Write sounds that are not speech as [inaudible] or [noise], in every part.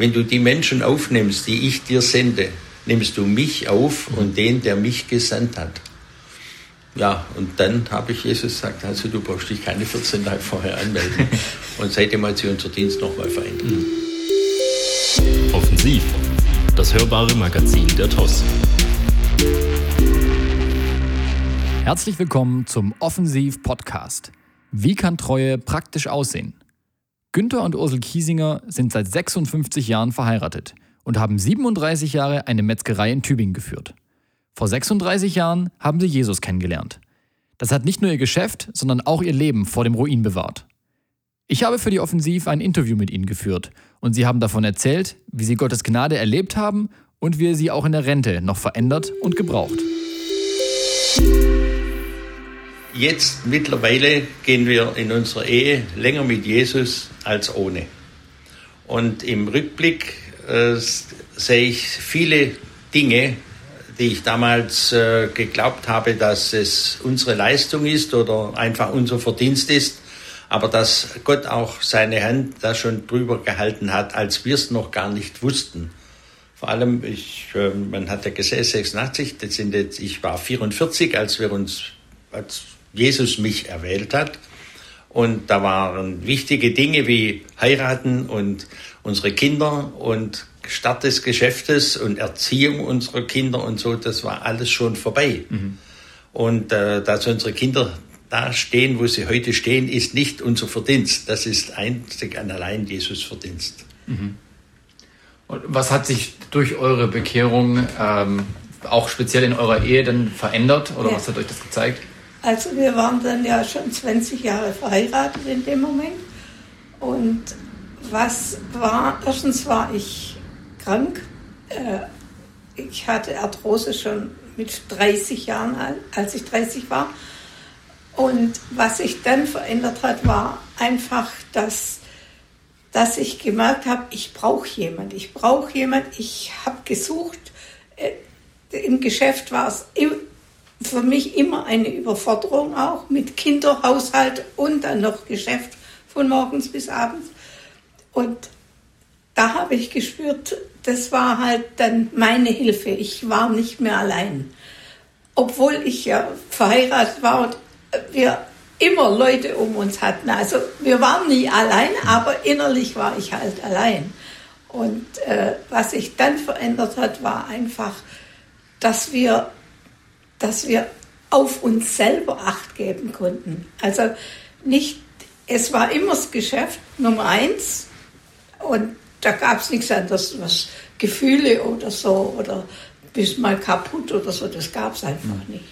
wenn du die Menschen aufnimmst, die ich dir sende, nimmst du mich auf und den, der mich gesandt hat. Ja, und dann habe ich Jesus gesagt, also du brauchst dich keine 14 Tage vorher anmelden. [laughs] und seitdem hat sich unser Dienst nochmal verändert. Offensiv, das hörbare Magazin der TOS. Herzlich willkommen zum Offensiv Podcast. Wie kann Treue praktisch aussehen? Günther und Ursel Kiesinger sind seit 56 Jahren verheiratet und haben 37 Jahre eine Metzgerei in Tübingen geführt. Vor 36 Jahren haben sie Jesus kennengelernt. Das hat nicht nur ihr Geschäft, sondern auch ihr Leben vor dem Ruin bewahrt. Ich habe für die Offensiv ein Interview mit ihnen geführt und sie haben davon erzählt, wie sie Gottes Gnade erlebt haben und wie er sie auch in der Rente noch verändert und gebraucht. Jetzt mittlerweile gehen wir in unserer Ehe länger mit Jesus als ohne. Und im Rückblick äh, sehe ich viele Dinge, die ich damals äh, geglaubt habe, dass es unsere Leistung ist oder einfach unser Verdienst ist, aber dass Gott auch seine Hand da schon drüber gehalten hat, als wir es noch gar nicht wussten. Vor allem, ich, äh, man hat ja gesehen, 86, das sind jetzt, ich war 44, als wir uns, als Jesus mich erwählt hat. Und da waren wichtige Dinge wie heiraten und unsere Kinder und Start des Geschäftes und Erziehung unserer Kinder und so, das war alles schon vorbei. Mhm. Und äh, dass unsere Kinder da stehen, wo sie heute stehen, ist nicht unser Verdienst. Das ist einzig und allein Jesus Verdienst. Mhm. Und was hat sich durch eure Bekehrung ähm, auch speziell in eurer Ehe dann verändert oder ja. was hat euch das gezeigt? Also wir waren dann ja schon 20 Jahre verheiratet in dem Moment. Und was war, erstens war ich krank. Äh, ich hatte Arthrose schon mit 30 Jahren, als ich 30 war. Und was sich dann verändert hat, war einfach, dass, dass ich gemerkt habe, ich brauche jemand. Ich brauche jemand. Ich habe gesucht. Äh, Im Geschäft war es für mich immer eine Überforderung auch mit Kinderhaushalt und dann noch Geschäft von morgens bis abends. Und da habe ich gespürt, das war halt dann meine Hilfe. Ich war nicht mehr allein. Obwohl ich ja verheiratet war und wir immer Leute um uns hatten. Also wir waren nie allein, aber innerlich war ich halt allein. Und äh, was sich dann verändert hat, war einfach, dass wir dass wir auf uns selber Acht geben konnten. Also nicht, es war immer das Geschäft Nummer eins und da gab es nichts anderes, was Gefühle oder so oder bist mal kaputt oder so, das gab es einfach mhm. nicht.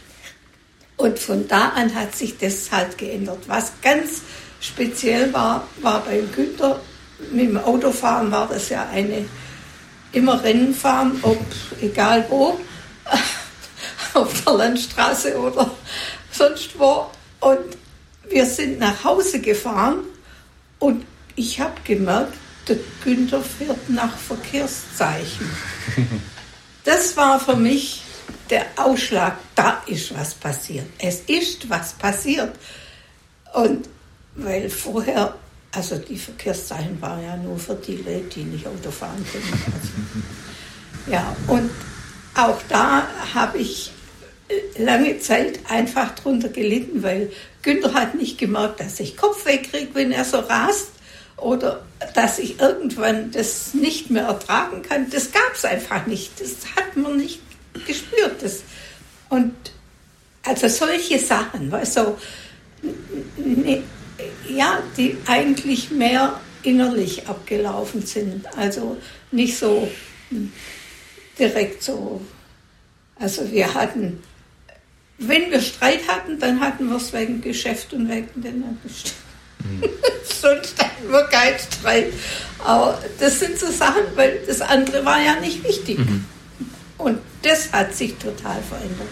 Und von da an hat sich das halt geändert. Was ganz speziell war, war beim Günther, mit dem Autofahren war das ja eine, immer Rennen fahren, ob egal wo der Landstraße oder sonst wo. Und wir sind nach Hause gefahren und ich habe gemerkt, der Günther fährt nach Verkehrszeichen. [laughs] Das war für mich der Ausschlag, da ist was passiert. Es ist was passiert. Und weil vorher, also die Verkehrszeichen waren ja nur für die Leute, die nicht Auto fahren können. Also, [laughs] ja, und auch da habe ich lange Zeit einfach drunter gelitten, weil Günther hat nicht gemerkt, dass ich Kopfweh kriege, wenn er so rast oder dass ich irgendwann das nicht mehr ertragen kann. Das gab es einfach nicht. Das hat man nicht gespürt. Das. Und also solche Sachen, weißt ne, ja, die eigentlich mehr innerlich abgelaufen sind. Also nicht so direkt so. Also wir hatten wenn wir Streit hatten, dann hatten wir es wegen Geschäft und wegen den mhm. [laughs] Sonst hatten wir keinen Streit. Aber das sind so Sachen, weil das andere war ja nicht wichtig. Mhm. Und das hat sich total verändert.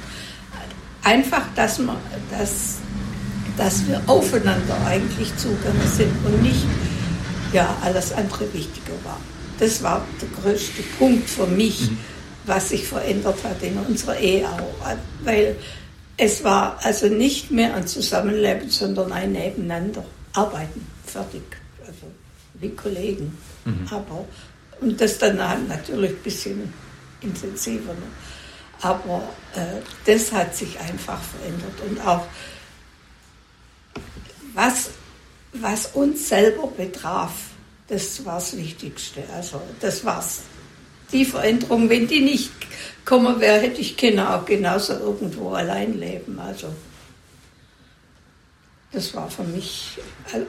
Einfach, dass, man, dass, dass wir aufeinander eigentlich zugegangen sind und nicht ja, alles andere wichtiger war. Das war der größte Punkt für mich, mhm. was sich verändert hat in unserer Ehe auch. Weil es war also nicht mehr ein Zusammenleben, sondern ein Nebeneinander. Arbeiten, fertig. Also wie Kollegen. Mhm. Aber Und das dann natürlich ein bisschen intensiver. Ne? Aber äh, das hat sich einfach verändert. Und auch was, was uns selber betraf, das war das Wichtigste. Also das war's. Die Veränderung, wenn die nicht gekommen wäre, hätte ich Kinder auch genauso irgendwo allein leben. Also das war für mich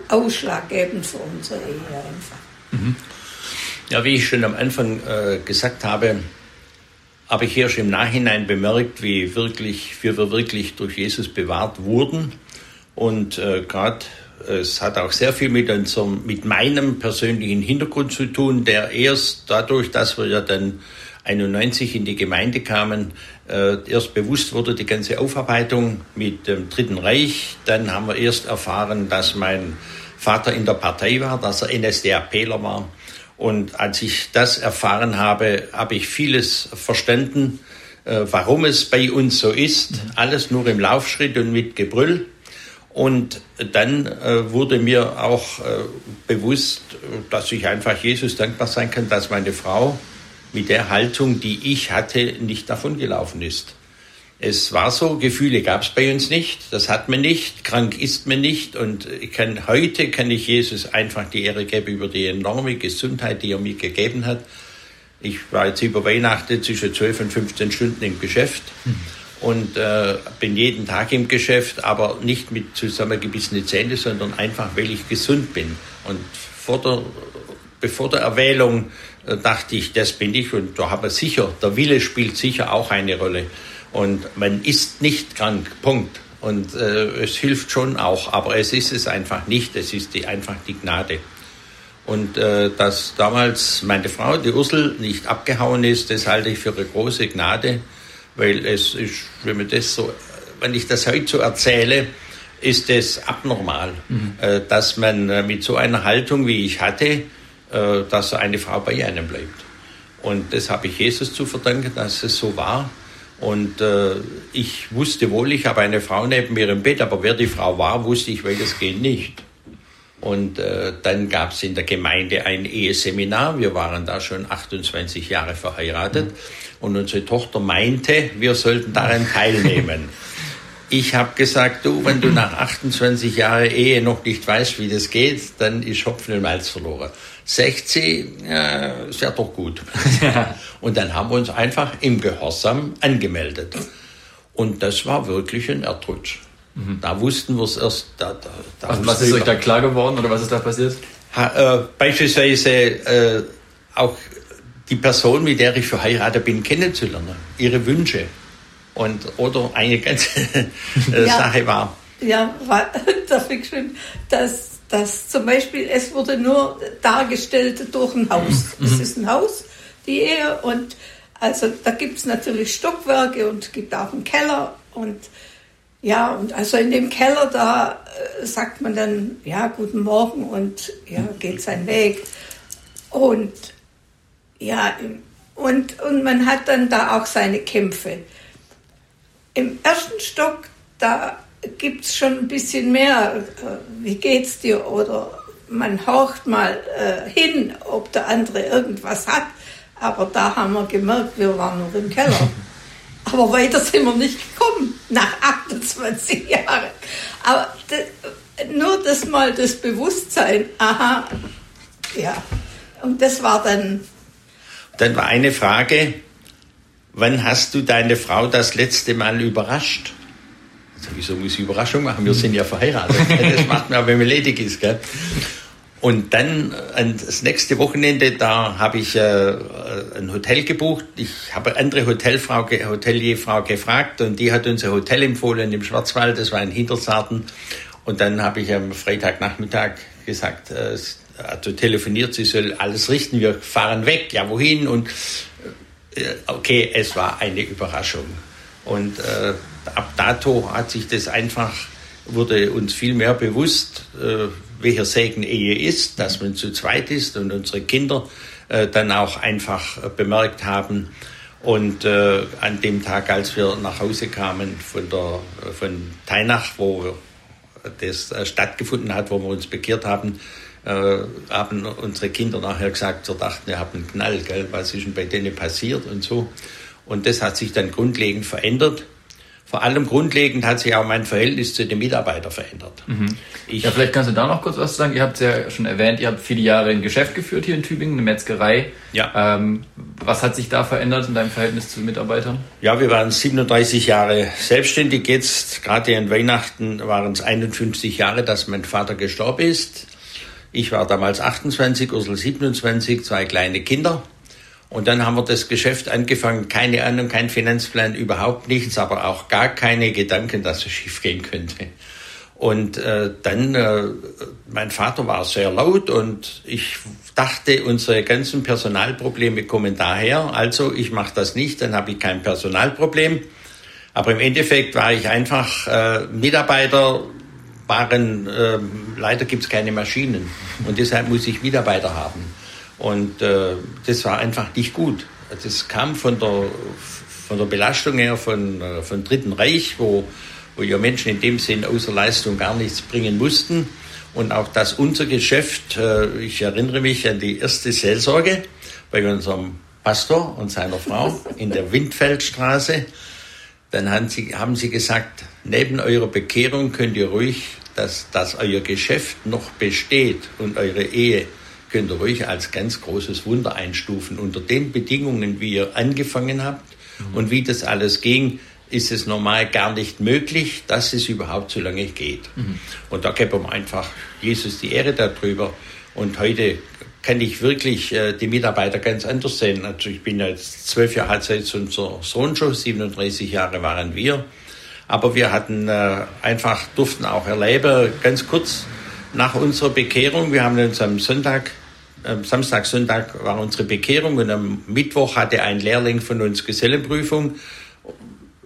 ausschlaggebend für unsere Ehe einfach. Mhm. Ja, wie ich schon am Anfang äh, gesagt habe, habe ich erst im Nachhinein bemerkt, wie wirklich, wie wir wirklich durch Jesus bewahrt wurden. Und äh, gerade es hat auch sehr viel mit unserem, mit meinem persönlichen Hintergrund zu tun, der erst dadurch, dass wir ja dann 91 in die Gemeinde kamen, äh, erst bewusst wurde die ganze Aufarbeitung mit dem Dritten Reich. Dann haben wir erst erfahren, dass mein Vater in der Partei war, dass er NSDAPler war. Und als ich das erfahren habe, habe ich vieles verstanden, äh, warum es bei uns so ist. Alles nur im Laufschritt und mit Gebrüll. Und dann äh, wurde mir auch äh, bewusst, dass ich einfach Jesus dankbar sein kann, dass meine Frau mit der Haltung, die ich hatte, nicht davon gelaufen ist. Es war so, Gefühle gab es bei uns nicht, das hat man nicht, krank ist man nicht und kann, heute kann ich Jesus einfach die Ehre geben über die enorme Gesundheit, die er mir gegeben hat. Ich war jetzt über Weihnachten zwischen 12 und 15 Stunden im Geschäft mhm. Und äh, bin jeden Tag im Geschäft, aber nicht mit zusammengebissenen Zähnen, sondern einfach, weil ich gesund bin. Und vor der, bevor der Erwählung äh, dachte ich, das bin ich und da habe ich sicher, der Wille spielt sicher auch eine Rolle. Und man ist nicht krank, Punkt. Und äh, es hilft schon auch, aber es ist es einfach nicht. Es ist die, einfach die Gnade. Und äh, dass damals meine Frau, die Ursel, nicht abgehauen ist, das halte ich für eine große Gnade, weil es ist, wenn man das so, wenn ich das heute so erzähle, ist es abnormal, mhm. äh, dass man äh, mit so einer Haltung, wie ich hatte, äh, dass eine Frau bei einem bleibt. Und das habe ich Jesus zu verdanken, dass es so war. Und äh, ich wusste wohl, ich habe eine Frau neben mir im Bett, aber wer die Frau war, wusste ich weitestgehend nicht. Und äh, dann gab es in der Gemeinde ein Eheseminar. Wir waren da schon 28 Jahre verheiratet. Und unsere Tochter meinte, wir sollten daran teilnehmen. [laughs] Ich habe gesagt, du, wenn du nach 28 Jahren Ehe noch nicht weißt, wie das geht, dann ist Hopfen und Malz verloren. 60, ja, ist ja doch gut. Und dann haben wir uns einfach im Gehorsam angemeldet. Und das war wirklich ein Erdrutsch. Mhm. Da wussten wir es erst. Da, da, da was, was ist euch da klar geworden oder was ist da passiert? Ha, äh, beispielsweise äh, auch die Person, mit der ich verheiratet bin, kennenzulernen, ihre Wünsche. Und, oder eine ganze [laughs] äh, ja, Sache war. Ja, war, darf ich schon, dass dass zum Beispiel, es wurde nur dargestellt durch ein Haus. Mhm. Es ist ein Haus, die Ehe, und also da gibt es natürlich Stockwerke und es gibt auch einen Keller und ja, und also in dem Keller, da äh, sagt man dann, ja, guten Morgen und ja, geht sein Weg. Und ja, und, und man hat dann da auch seine Kämpfe. Im ersten Stock, da gibt es schon ein bisschen mehr, äh, wie geht's dir? Oder man horcht mal äh, hin, ob der andere irgendwas hat. Aber da haben wir gemerkt, wir waren nur im Keller. [laughs] Aber weiter sind wir nicht gekommen, nach 28 Jahren. Aber das, nur das mal das Bewusstsein, aha, ja. Und das war dann. Dann war eine Frage, wann hast du deine Frau das letzte Mal überrascht? Also wieso muss ich Überraschung machen? Wir sind ja verheiratet. [laughs] Das macht man, wenn man ledig ist. Gell? Und dann das nächste Wochenende, da habe ich äh, ein Hotel gebucht. Ich habe eine andere Hotelfrau, Hotelierfrau gefragt und die hat uns ein Hotel empfohlen im Schwarzwald. Das war in Hintersarten. Und dann habe ich am Freitagnachmittag gesagt, äh, also telefoniert, sie soll alles richten. Wir fahren weg. Ja, wohin? Und äh, okay, es war eine Überraschung. Und äh, ab dato hat sich das einfach, wurde uns viel mehr bewusst, äh, welcher Segen Ehe ist, dass man zu zweit ist und unsere Kinder äh, dann auch einfach äh, bemerkt haben. Und äh, an dem Tag, als wir nach Hause kamen von, der, von Teinach, wo das äh, stattgefunden hat, wo wir uns bekehrt haben, äh, haben unsere Kinder nachher gesagt, wir dachten, ihr habt einen Knall, gell? was ist denn bei denen passiert und so. Und das hat sich dann grundlegend verändert. Vor allem grundlegend hat sich auch mein Verhältnis zu den Mitarbeitern verändert. Mhm. ja, vielleicht kannst du da noch kurz was sagen. Ihr habt es ja schon erwähnt, ihr habt viele Jahre ein Geschäft geführt hier in Tübingen, eine Metzgerei. Ja. Ähm, was hat sich da verändert in deinem Verhältnis zu Mitarbeitern? Ja, wir waren 37 Jahre selbstständig. Jetzt, gerade an Weihnachten, waren es 51 Jahre, dass mein Vater gestorben ist. Ich war damals 28, Ursel 27, zwei kleine Kinder. Und dann haben wir das Geschäft angefangen, keine Ahnung, kein Finanzplan, überhaupt nichts, aber auch gar keine Gedanken, dass es schief gehen könnte. Und äh, dann, äh, mein Vater war sehr laut und ich dachte, unsere ganzen Personalprobleme kommen daher. Also ich mache das nicht, dann habe ich kein Personalproblem. Aber im Endeffekt war ich einfach äh, Mitarbeiter waren, äh, leider gibt es keine Maschinen und deshalb muss ich Mitarbeiter haben. Und äh, das war einfach nicht gut. Das kam von der, von der Belastung her von, äh, von Dritten Reich, wo, wo ja Menschen in dem Sinn außer Leistung gar nichts bringen mussten. Und auch dass unser Geschäft, äh, ich erinnere mich an die erste Seelsorge bei unserem Pastor und seiner Frau [laughs] in der Windfeldstraße. Dann haben sie, haben sie gesagt, neben eurer Bekehrung könnt ihr ruhig, dass, dass euer Geschäft noch besteht und eure Ehe könnt ihr ruhig als ganz großes Wunder einstufen. Unter den Bedingungen, wie ihr angefangen habt mhm. und wie das alles ging, ist es normal gar nicht möglich, dass es überhaupt so lange geht. Mhm. Und da geben wir einfach Jesus die Ehre darüber. Und heute kann ich wirklich äh, die Mitarbeiter ganz anders sehen. Also ich bin jetzt zwölf Jahre, hat jetzt unser Sohn schon, 37 Jahre waren wir. Aber wir hatten äh, einfach, durften auch erleben, ganz kurz, nach unserer Bekehrung, wir haben uns am Sonntag, Samstag, Sonntag war unsere Bekehrung und am Mittwoch hatte ein Lehrling von uns Gesellenprüfung.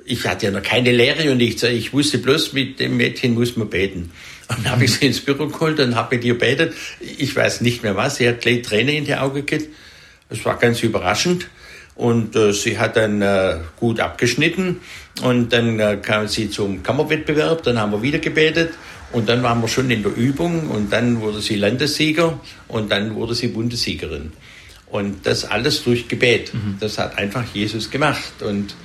Ich hatte ja noch keine Lehre und ich, ich wusste bloß, mit dem Mädchen muss man beten. Und dann habe ich sie ins Büro geholt und habe mit ihr betet. Ich weiß nicht mehr was. Sie hat gleich Tränen in die Augen gekriegt. Es war ganz überraschend. Und äh, sie hat dann äh, gut abgeschnitten. Und dann äh, kam sie zum Kammerwettbewerb. Dann haben wir wieder gebetet. Und dann waren wir schon in der Übung und dann wurde sie Landessieger und dann wurde sie Bundessiegerin. Und das alles durch Gebet. Mhm. Das hat einfach Jesus gemacht. Und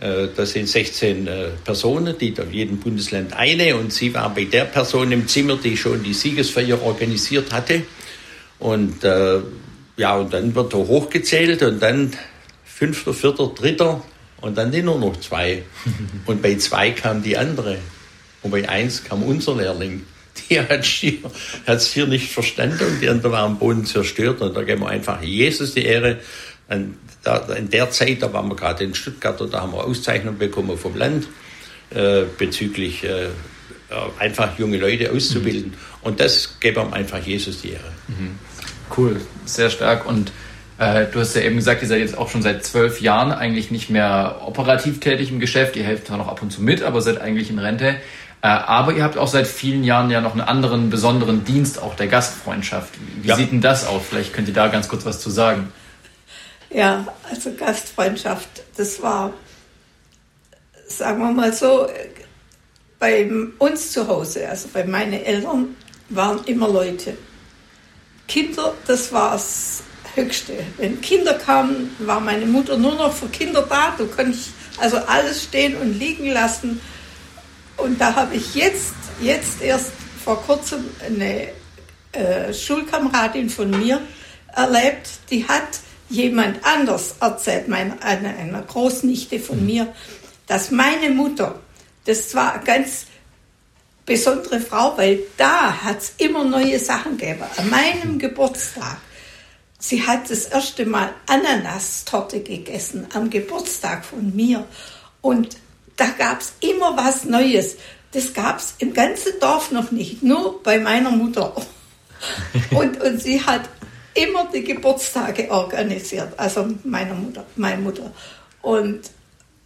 äh, das sind 16 äh, Personen, die in jedem Bundesland eine. Und sie war bei der Person im Zimmer, die schon die Siegesfeier organisiert hatte. Und äh, ja, und dann wird er hochgezählt und dann fünfter, vierter, dritter und dann nur noch zwei. [laughs] Und bei zwei kam die andere. Und bei eins kam unser Lehrling. Die hat es hier nicht verstanden und die andere war am Boden zerstört. Und da geben wir einfach Jesus die Ehre. Und da, in der Zeit, da waren wir gerade in Stuttgart und da haben wir Auszeichnung bekommen vom Land äh, bezüglich äh, einfach junge Leute auszubilden. Mhm. Und das geben wir einfach Jesus die Ehre. Mhm. Cool, sehr stark. Und äh, du hast ja eben gesagt, ihr seid jetzt auch schon seit zwölf Jahren eigentlich nicht mehr operativ tätig im Geschäft. Ihr helft zwar noch ab und zu mit, aber seid eigentlich in Rente. Äh, aber ihr habt auch seit vielen Jahren ja noch einen anderen besonderen Dienst, auch der Gastfreundschaft. Wie ja. sieht denn das aus? Vielleicht könnt ihr da ganz kurz was zu sagen. Ja, also Gastfreundschaft, das war, sagen wir mal so, bei uns zu Hause, also bei meinen Eltern, waren immer Leute. Kinder, das war das Höchste. Wenn Kinder kamen, war meine Mutter nur noch für Kinder da. Du konntest also alles stehen und liegen lassen. Und da habe ich jetzt, jetzt erst vor kurzem eine äh, Schulkameradin von mir erlebt, die hat jemand anders erzählt, meine, eine, eine Großnichte von mir, dass meine Mutter, das war eine ganz besondere Frau, weil da hat es immer neue Sachen gegeben. An meinem Geburtstag. Sie hat das erste Mal Ananastorte gegessen am Geburtstag von mir. Und da gab es immer was Neues. Das gab es im ganzen Dorf noch nicht, nur bei meiner Mutter. [laughs] Und, und sie hat immer die Geburtstage organisiert, also meiner Mutter, meine Mutter. Und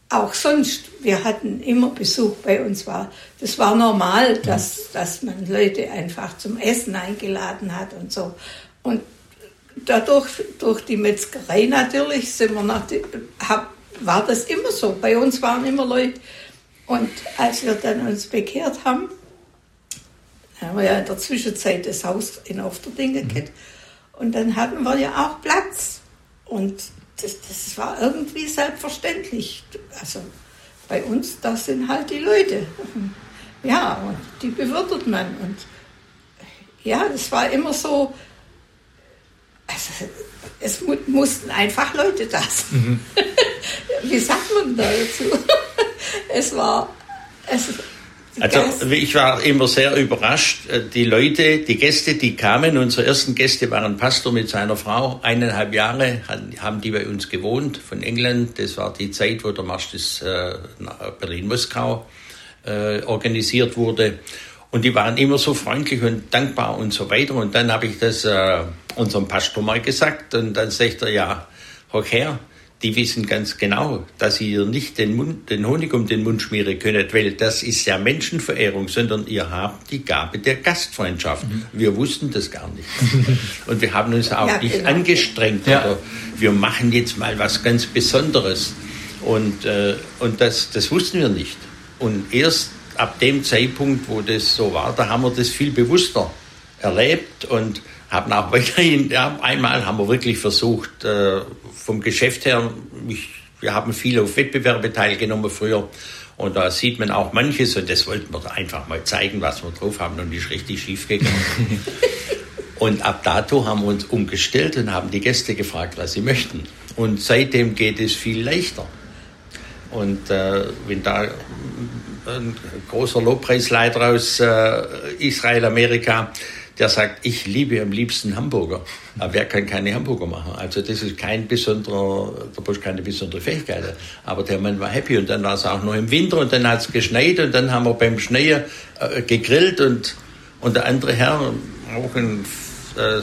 auch sonst, wir hatten immer Besuch bei uns war. Das war normal, dass, dass man Leute einfach zum Essen eingeladen hat und so. Und dadurch, durch die Metzgerei natürlich, sind wir nach die, hab, war das immer so. Bei uns waren immer Leute. Und als wir dann uns bekehrt haben, haben wir ja in der Zwischenzeit das Haus in Ofterding gekriegt. Und dann hatten wir ja auch Platz. Und das, das war irgendwie selbstverständlich. Also bei uns, das sind halt die Leute. [laughs] Ja, und die bewirtet man. Und ja, das war immer so, also es mu mussten einfach Leute da sein. Mhm. [laughs] Wie sagt man da dazu? [laughs] es war, es, also ich war immer sehr überrascht. Äh, die Leute, die Gäste, die kamen, unsere ersten Gäste waren Pastor mit seiner Frau. Eineinhalb Jahre haben die bei uns gewohnt von England. Das war die Zeit, wo der Marsch des äh, Berlin-Moskau äh, organisiert wurde. Und die waren immer so freundlich und dankbar und so weiter. Und dann habe ich das unserem Pastor mal gesagt. Und dann sagt er, ja, hoch her, die wissen ganz genau, dass ihr nicht den, Mund, den Honig um den Mund schmieren könnt, weil das ist ja Menschenverehrung, sondern ihr habt die Gabe der Gastfreundschaft. Mhm. Wir wussten das gar nicht. [laughs] Und wir haben uns auch ja, nicht genau. angestrengt ja. oder wir machen jetzt mal was ganz Besonderes. Und, äh, und das, das wussten wir nicht. Und erst ab dem Zeitpunkt, wo das so war, da haben wir das viel bewusster erlebt und haben auch weiterhin, [laughs] ja, einmal haben wir wirklich versucht, äh, vom Geschäft her, ich, wir haben viel auf Wettbewerbe teilgenommen früher und da sieht man auch manches und das wollten wir einfach mal zeigen, was wir drauf haben und ist richtig schief gegangen. [laughs] und ab dato haben wir uns umgestellt und haben die Gäste gefragt, was sie möchten. Und seitdem geht es viel leichter. Und äh, wenn da ein großer Lobpreisleiter aus äh, Israel, Amerika, der sagt, ich liebe am liebsten Hamburger. Aber wer kann keine Hamburger machen? Also das ist kein besonderer, da brauchst keine besondere Fähigkeit. Aber der Mann war happy und dann war es auch noch im Winter und dann hat es geschneit und dann haben wir beim Schneien äh, gegrillt und, und der andere Herr, auch ein äh,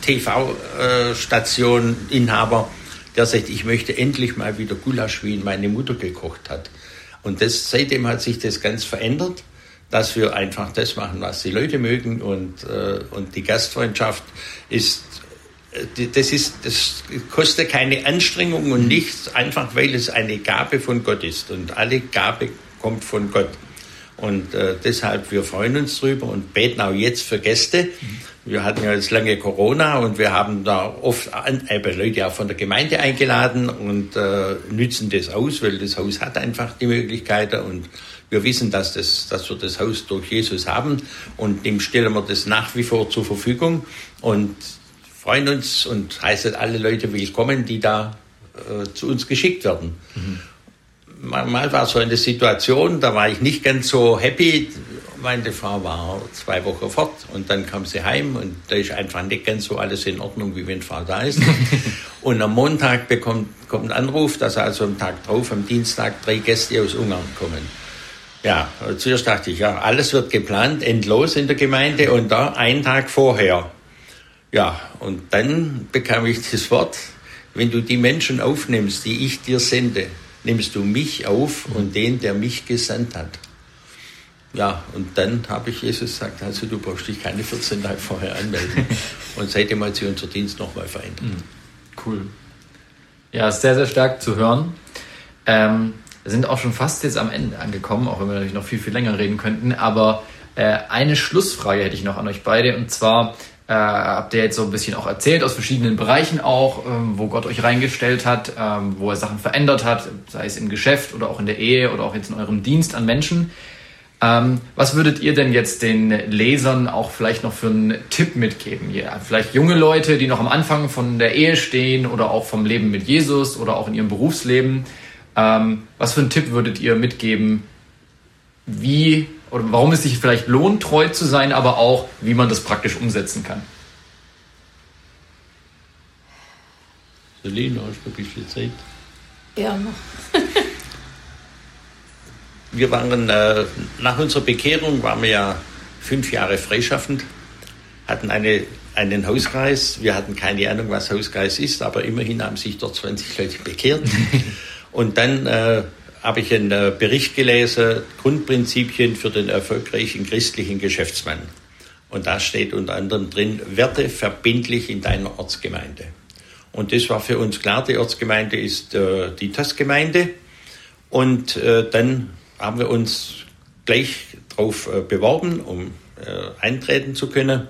TV-Station-Inhaber, der sagt, ich möchte endlich mal wieder Gulasch, wie ihn meine Mutter gekocht hat. Und das, seitdem hat sich das ganz verändert dass wir einfach das machen, was die Leute mögen und, äh, und die Gastfreundschaft ist, äh, das ist, das kostet keine Anstrengung und nichts, einfach weil es eine Gabe von Gott ist und alle Gabe kommt von Gott. Und äh, deshalb, wir freuen uns drüber und beten auch jetzt für Gäste. Wir hatten ja jetzt lange Corona und wir haben da oft Leute auch von der Gemeinde eingeladen und äh, nützen das aus, weil das Haus hat einfach die Möglichkeiten und wir wissen, dass, das, dass wir das Haus durch Jesus haben und dem stellen wir das nach wie vor zur Verfügung und freuen uns und heißen alle Leute willkommen, die da äh, zu uns geschickt werden. Mhm. Mal war so eine Situation, da war ich nicht ganz so happy. Meine Frau war zwei Wochen fort und dann kam sie heim und da ist einfach nicht ganz so alles in Ordnung, wie wenn Frau da ist. [laughs] und am Montag bekommt, kommt ein Anruf, dass also am Tag drauf, am Dienstag, drei Gäste aus Ungarn kommen. Ja, zuerst dachte ich, ja, alles wird geplant, endlos in der Gemeinde und da einen Tag vorher. Ja, und dann bekam ich das Wort, wenn du die Menschen aufnimmst, die ich dir sende, nimmst du mich auf und den, der mich gesandt hat. Ja, und dann habe ich Jesus gesagt, also du brauchst dich keine 14 Tage vorher anmelden. [laughs] und seitdem hat sich unser Dienst nochmal verändert. Mhm. Cool. Ja, sehr, sehr stark zu hören. Ähm, wir sind auch schon fast jetzt am Ende angekommen, auch wenn wir natürlich noch viel, viel länger reden könnten. Aber äh, eine Schlussfrage hätte ich noch an euch beide. Und zwar äh, habt ihr jetzt so ein bisschen auch erzählt, aus verschiedenen Bereichen auch, ähm, wo Gott euch reingestellt hat, ähm, wo er Sachen verändert hat, sei es im Geschäft oder auch in der Ehe oder auch jetzt in eurem Dienst an Menschen. Ähm, was würdet ihr denn jetzt den Lesern auch vielleicht noch für einen Tipp mitgeben? Ja, vielleicht junge Leute, die noch am Anfang von der Ehe stehen oder auch vom Leben mit Jesus oder auch in ihrem Berufsleben. Ähm, was für einen Tipp würdet ihr mitgeben, wie oder warum es sich vielleicht lohnt, treu zu sein, aber auch, wie man das praktisch umsetzen kann? Selina, hast du ein bisschen Zeit? Ja, noch. [laughs] wir waren, äh, nach unserer Bekehrung waren wir ja fünf Jahre freischaffend, hatten eine, einen Hauskreis. Wir hatten keine Ahnung, was Hauskreis ist, aber immerhin haben sich dort 20 Leute bekehrt. [laughs] Und dann äh, habe ich einen äh, Bericht gelesen, Grundprinzipien für den erfolgreichen christlichen Geschäftsmann. Und da steht unter anderem drin, werde verbindlich in deiner Ortsgemeinde. Und das war für uns klar, die Ortsgemeinde ist äh, die TAS-Gemeinde. Und äh, dann haben wir uns gleich darauf äh, beworben, um äh, eintreten zu können.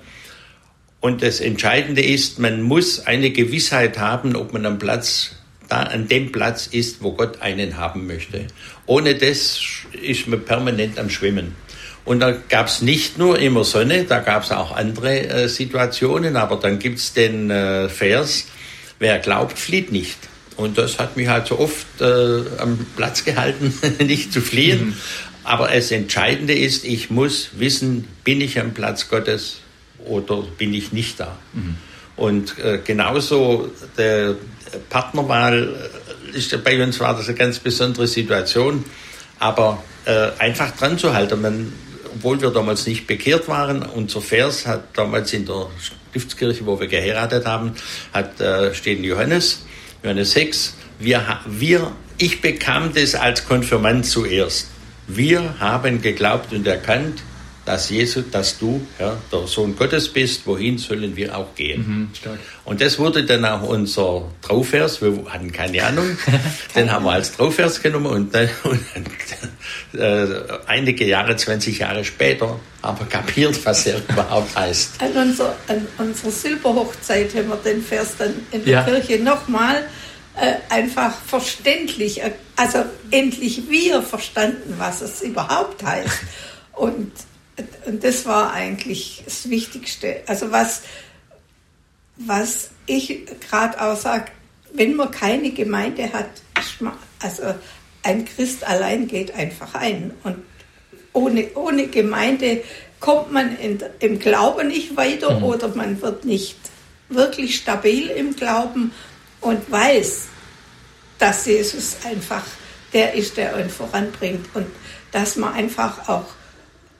Und das Entscheidende ist, man muss eine Gewissheit haben, ob man am Platz, da an dem Platz ist, wo Gott einen haben möchte. Ohne das ist man permanent am Schwimmen. Und da gab es nicht nur immer Sonne, da gab es auch andere äh, Situationen, aber dann gibt es den äh, Vers, wer glaubt, flieht nicht. Und das hat mich halt so oft äh, am Platz gehalten, [laughs] nicht zu fliehen. Mhm. Aber das Entscheidende ist, ich muss wissen, bin ich am Platz Gottes oder bin ich nicht da. Mhm. Und äh, genauso der Partnerwahl äh, ist bei uns war das eine ganz besondere Situation, aber äh, einfach dran zu halten. Man, obwohl wir damals nicht bekehrt waren, unser Vers hat damals in der Stiftskirche, wo wir geheiratet haben, hat äh, stehen Johannes, Johannes 6. Wir, wir, ich bekam das als Konfirmand zuerst. Wir haben geglaubt und erkannt, dass Jesus, dass du ja, der Sohn Gottes bist, wohin sollen wir auch gehen? Mhm, und das wurde dann auch unser Trauvers, wir hatten keine Ahnung, [laughs] den haben wir als Trauvers genommen und dann, [laughs] und dann äh, einige Jahre, 20 Jahre später, haben wir kapiert, was er [laughs] überhaupt heißt. An, unser, an unserer Silberhochzeit haben wir den Vers dann in der ja. Kirche nochmal äh, einfach verständlich, äh, also endlich wir verstanden, was es überhaupt heißt. Und und das war eigentlich das Wichtigste. Also was, was ich gerade auch sage, wenn man keine Gemeinde hat, also ein Christ allein geht einfach ein. Und ohne, ohne Gemeinde kommt man in, im Glauben nicht weiter mhm. oder man wird nicht wirklich stabil im Glauben und weiß, dass Jesus einfach der ist, der einen voranbringt und dass man einfach auch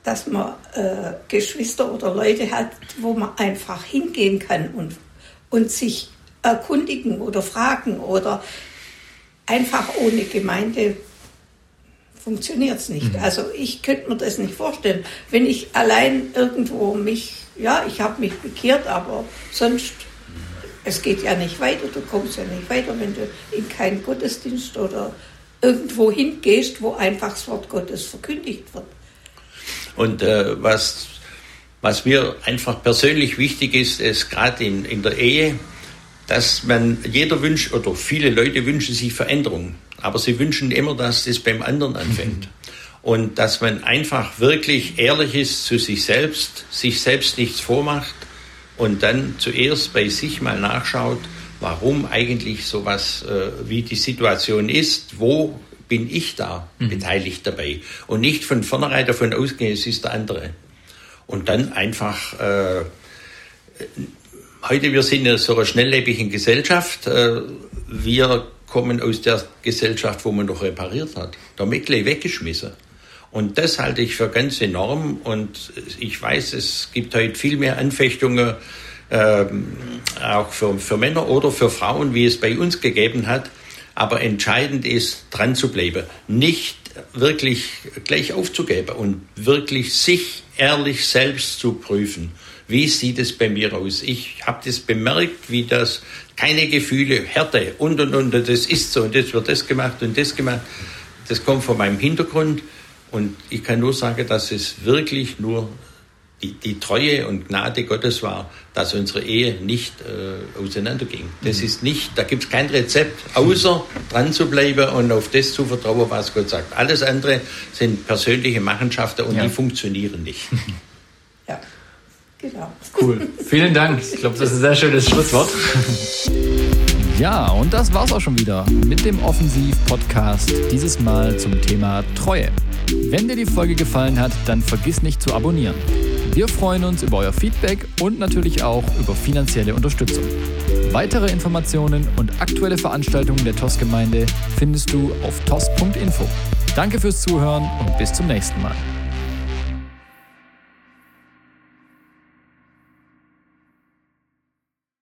dass man äh, Geschwister oder Leute hat, wo man einfach hingehen kann und, und sich erkundigen oder fragen oder einfach ohne Gemeinde funktioniert es nicht. Mhm. Also ich könnte mir das nicht vorstellen. Wenn ich allein irgendwo mich, ja, ich habe mich bekehrt, aber sonst, es geht ja nicht weiter, du kommst ja nicht weiter, wenn du in keinen Gottesdienst oder irgendwo hingehst, wo einfach das Wort Gottes verkündigt wird. Und äh, was, was mir einfach persönlich wichtig ist, ist gerade in, in der Ehe, dass man, jeder wünscht, oder viele Leute wünschen sich Veränderung, aber sie wünschen immer, dass das beim anderen anfängt. Mhm. Und dass man einfach wirklich ehrlich ist zu sich selbst, sich selbst nichts vormacht und dann zuerst bei sich mal nachschaut, warum eigentlich sowas äh, wie die Situation ist, wo bin ich da mhm. beteiligt dabei und nicht von vornherein davon ausgehen, es ist der andere. Und dann einfach, äh, heute wir sind in so einer schnelllebigen Gesellschaft, äh, wir kommen aus der Gesellschaft, wo man noch repariert hat. Der Meckle weggeschmissen. Und das halte ich für ganz enorm. Und ich weiß, es gibt heute viel mehr Anfechtungen, ähm, auch für, für Männer oder für Frauen, wie es bei uns gegeben hat. Aber entscheidend ist, dran zu bleiben, nicht wirklich gleich aufzugeben und wirklich sich ehrlich selbst zu prüfen. Wie sieht es bei mir aus? Ich habe das bemerkt, wie das keine Gefühle, Härte und und und, das ist so und das wird das gemacht und das gemacht. Das kommt von meinem Hintergrund und ich kann nur sagen, dass es wirklich nur die, die Treue und Gnade Gottes war, dass unsere Ehe nicht äh, auseinanderging. Das mhm. ist nicht, da gibt es kein Rezept, außer dran zu bleiben und auf das zu vertrauen, was Gott sagt. Alles andere sind persönliche Machenschaften und ja. die funktionieren nicht. [laughs] Ja, genau. Cool. Vielen Dank. Ich glaube, das ist ein sehr schönes Schlusswort. [laughs] Ja, und das war's auch schon wieder mit dem Offensiv-Podcast. Dieses Mal zum Thema Treue. Wenn dir die Folge gefallen hat, dann vergiss nicht zu abonnieren. Wir freuen uns über euer Feedback und natürlich auch über finanzielle Unterstützung. Weitere Informationen und aktuelle Veranstaltungen der TOS-Gemeinde findest du auf tos.info. Danke fürs Zuhören und bis zum nächsten Mal.